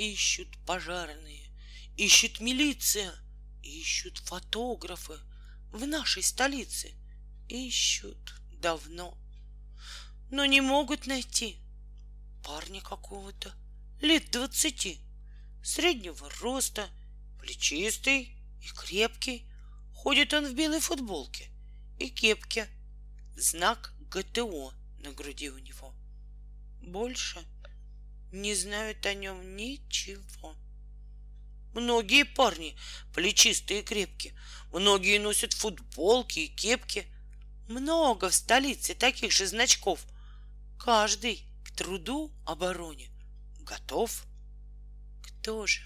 Ищут пожарные, ищет милиция, ищут фотографы в нашей столице. Ищут давно, но не могут найти парня какого-то лет двадцати, среднего роста, плечистый и крепкий. Ходит он в белой футболке и кепке. Знак ГТО на груди у него. Больше не знают о нем ничего. Многие парни плечистые и крепкие, многие носят футболки и кепки. Много в столице таких же значков. Каждый к труду обороне готов. Кто же?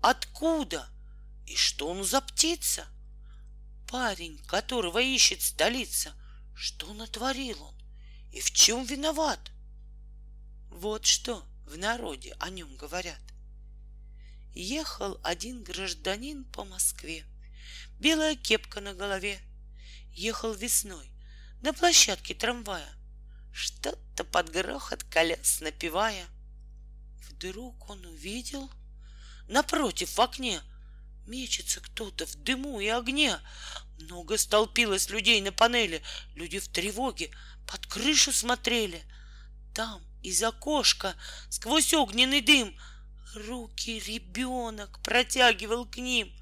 Откуда? И что он за птица? Парень, которого ищет столица, что натворил он? И в чем виноват? Вот что в народе о нем говорят. Ехал один гражданин по Москве, белая кепка на голове. Ехал весной на площадке трамвая, что-то под грохот колес напевая. Вдруг он увидел напротив в окне мечется кто-то в дыму и огне. Много столпилось людей на панели, люди в тревоге под крышу смотрели. Там из окошка сквозь огненный дым. Руки ребенок протягивал к ним.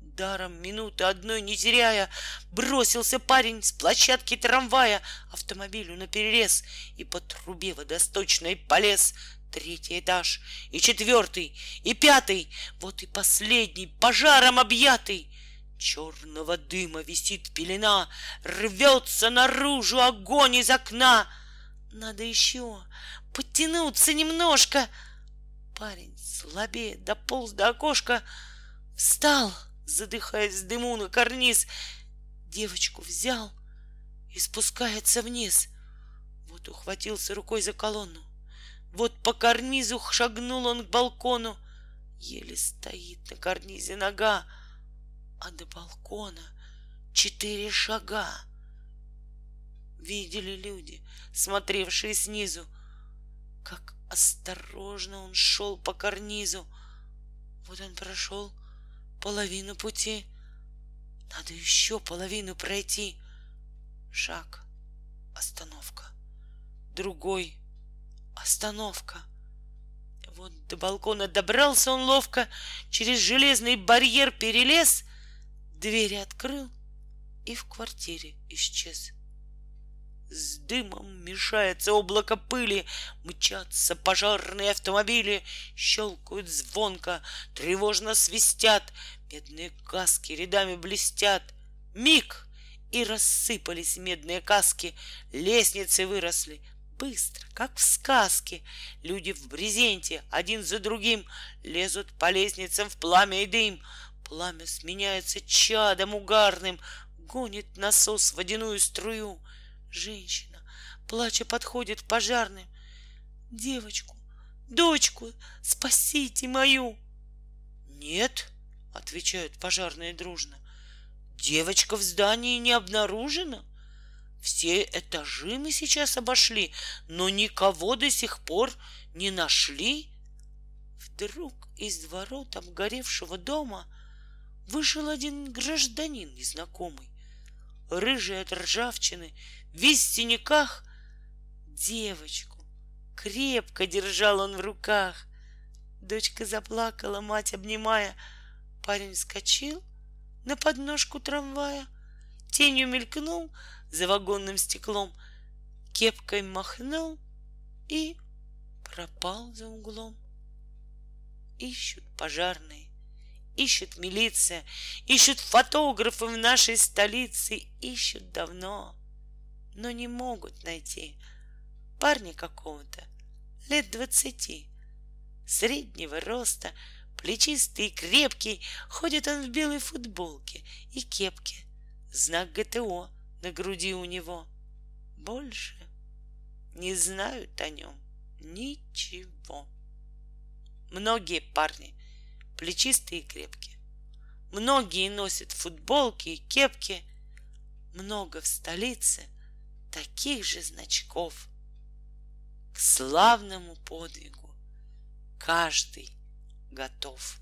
Даром минуты одной не теряя, бросился парень с площадки трамвая. Автомобилю на перерез и по трубе водосточной полез. Третий этаж, и четвертый, и пятый, вот и последний, пожаром объятый. Черного дыма висит пелена, рвется наружу огонь из окна — надо еще подтянуться немножко. Парень слабее дополз до окошка, встал, задыхаясь в дыму на карниз. Девочку взял и спускается вниз. Вот ухватился рукой за колонну. Вот по карнизу шагнул он к балкону. Еле стоит на карнизе нога, а до балкона четыре шага видели люди, смотревшие снизу, как осторожно он шел по карнизу. Вот он прошел половину пути. Надо еще половину пройти. Шаг, остановка. Другой, остановка. Вот до балкона добрался он ловко, через железный барьер перелез, двери открыл и в квартире исчез. С дымом мешается облако пыли, Мчатся пожарные автомобили, Щелкают звонко, тревожно свистят, Медные каски рядами блестят. Миг! И рассыпались медные каски, Лестницы выросли, быстро, как в сказке. Люди в брезенте один за другим Лезут по лестницам в пламя и дым. Пламя сменяется чадом угарным, Гонит насос водяную струю — Женщина, плача, подходит к пожарным. Девочку, дочку, спасите мою. Нет, отвечают пожарные дружно. Девочка в здании не обнаружена. Все этажи мы сейчас обошли, но никого до сих пор не нашли. Вдруг из ворот обгоревшего дома вышел один гражданин незнакомый рыжий от ржавчины, весь в синяках. Девочку крепко держал он в руках. Дочка заплакала, мать обнимая. Парень вскочил на подножку трамвая, тенью мелькнул за вагонным стеклом, кепкой махнул и пропал за углом. Ищут пожарные ищет милиция, ищут фотографы в нашей столице, ищут давно, но не могут найти парня какого-то лет двадцати, среднего роста, плечистый и крепкий, ходит он в белой футболке и кепке, знак ГТО на груди у него. Больше не знают о нем ничего. Многие парни плечистые и крепкие. Многие носят футболки и кепки. Много в столице таких же значков. К славному подвигу каждый готов.